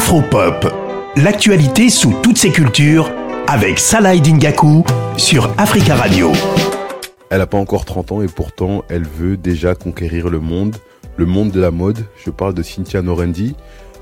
Afropop, l'actualité sous toutes ses cultures avec Salah Dingaku sur Africa Radio. Elle n'a pas encore 30 ans et pourtant elle veut déjà conquérir le monde, le monde de la mode. Je parle de Cynthia Norendi,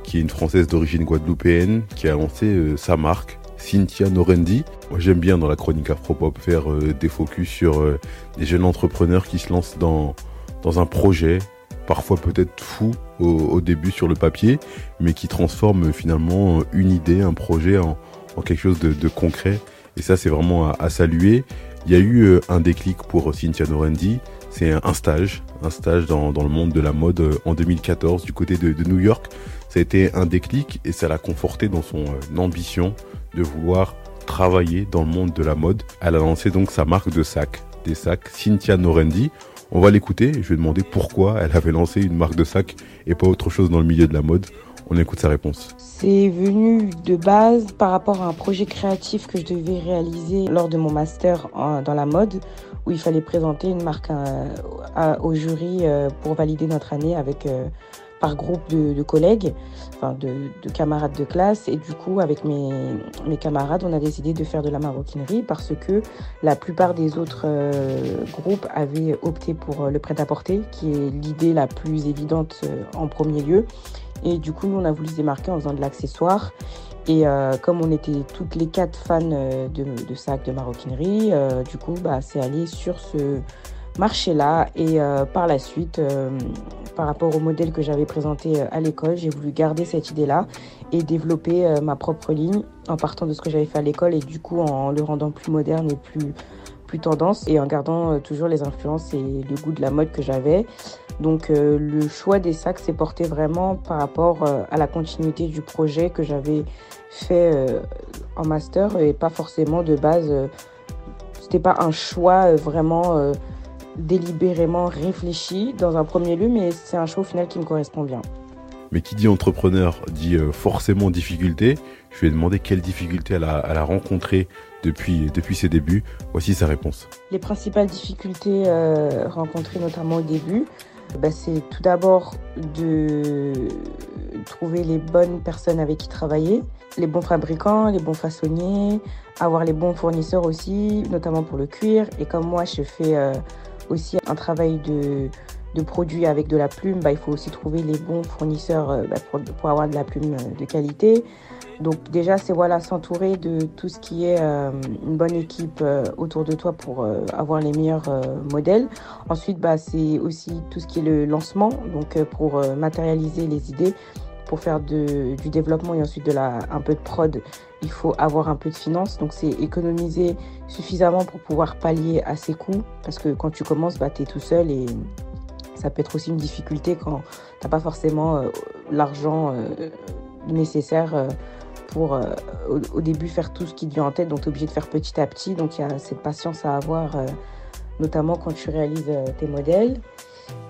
qui est une Française d'origine guadeloupéenne, qui a lancé euh, sa marque, Cynthia Norendi. Moi j'aime bien dans la chronique Afropop faire euh, des focus sur euh, des jeunes entrepreneurs qui se lancent dans, dans un projet, parfois peut-être fou au, début sur le papier, mais qui transforme finalement une idée, un projet en, quelque chose de, concret. Et ça, c'est vraiment à, saluer. Il y a eu euh, un déclic pour Cynthia Norendi. C'est un stage, un stage dans, le monde de la mode euh, en 2014 du côté de, New York. Ça a été un déclic et ça l'a conforté dans son euh, ambition de vouloir travailler dans le monde de la mode. Elle a lancé donc sa marque de sacs, sacs Cynthia Norendi. On va l'écouter. Je vais demander pourquoi elle avait lancé une marque de sac et pas autre chose dans le milieu de la mode. On écoute sa réponse. C'est venu de base par rapport à un projet créatif que je devais réaliser lors de mon master dans la mode, où il fallait présenter une marque euh, au jury euh, pour valider notre année avec euh, par groupe de, collègues, enfin de, camarades de classe. Et du coup, avec mes, mes, camarades, on a décidé de faire de la maroquinerie parce que la plupart des autres euh, groupes avaient opté pour euh, le prêt-à-porter, qui est l'idée la plus évidente euh, en premier lieu. Et du coup, nous, on a voulu se démarquer en faisant de l'accessoire. Et comme on était toutes les quatre fans de, de sacs de maroquinerie, du coup, bah, c'est allé sur ce marché-là. Et par la suite, par rapport au modèle que j'avais présenté euh, à l'école. J'ai voulu garder cette idée-là et développer euh, ma propre ligne en partant de ce que j'avais fait à l'école et du coup en le rendant plus moderne et plus, plus tendance et en gardant euh, toujours les influences et le goût de la mode que j'avais. Donc le choix des sacs s'est porté vraiment par rapport à la continuité du projet que j'avais fait en master et pas forcément de base. C'était pas un choix vraiment délibérément réfléchi dans un premier lieu, mais c'est un choix au final qui me correspond bien. Mais qui dit entrepreneur dit euh, forcément difficulté. Je lui ai demandé quelles difficultés elle a, elle a rencontrées depuis, depuis ses débuts. Voici sa réponse. Les principales difficultés euh, rencontrées notamment au début, bah, c'est tout d'abord de trouver les bonnes personnes avec qui travailler, les bons fabricants, les bons façonniers, avoir les bons fournisseurs aussi, notamment pour le cuir. Et comme moi, je fais euh, aussi un travail de, de produits avec de la plume, bah, il faut aussi trouver les bons fournisseurs euh, bah, pour, avoir de la plume euh, de qualité. Donc déjà, c'est voilà, s'entourer de tout ce qui est euh, une bonne équipe autour de toi pour avoir les meilleurs modèles. Ensuite, bah, c'est aussi tout ce qui est le lancement, donc pour matérialiser les idées pour faire du développement et ensuite un peu de prod, il faut avoir un peu de finance. Donc, c'est économiser suffisamment pour pouvoir pallier à ses coûts. Parce que quand tu commences, bah, tu es tout seul et ça peut être aussi une difficulté quand tu n'as pas forcément euh, l'argent euh, nécessaire euh, pour au, début faire tout ce qui te vient en tête. Donc, tu es obligé de faire petit à petit. Donc, il y a cette patience à avoir, notamment quand tu réalises tes modèles.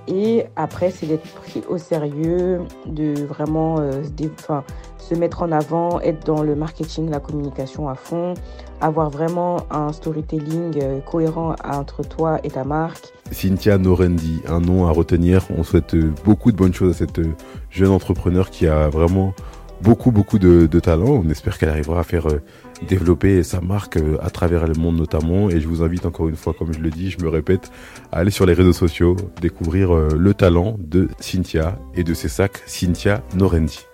Et après, c'est d'être pris au sérieux, de vraiment euh, se mettre en avant, être dans le marketing, la communication à fond, avoir vraiment un storytelling euh, cohérent entre toi et ta marque. Cynthia Norendi, un nom à retenir. On souhaite euh, beaucoup de bonnes choses à cette jeune entrepreneur qui a vraiment beaucoup, beaucoup de, talent. On espère qu'elle arrivera à faire euh, développer sa marque euh, à travers le monde notamment. Et je vous invite encore une fois, comme je le dis, je me répète, à aller sur les réseaux sociaux, découvrir euh, le talent de Cynthia et de ses sacs Cynthia Norendi.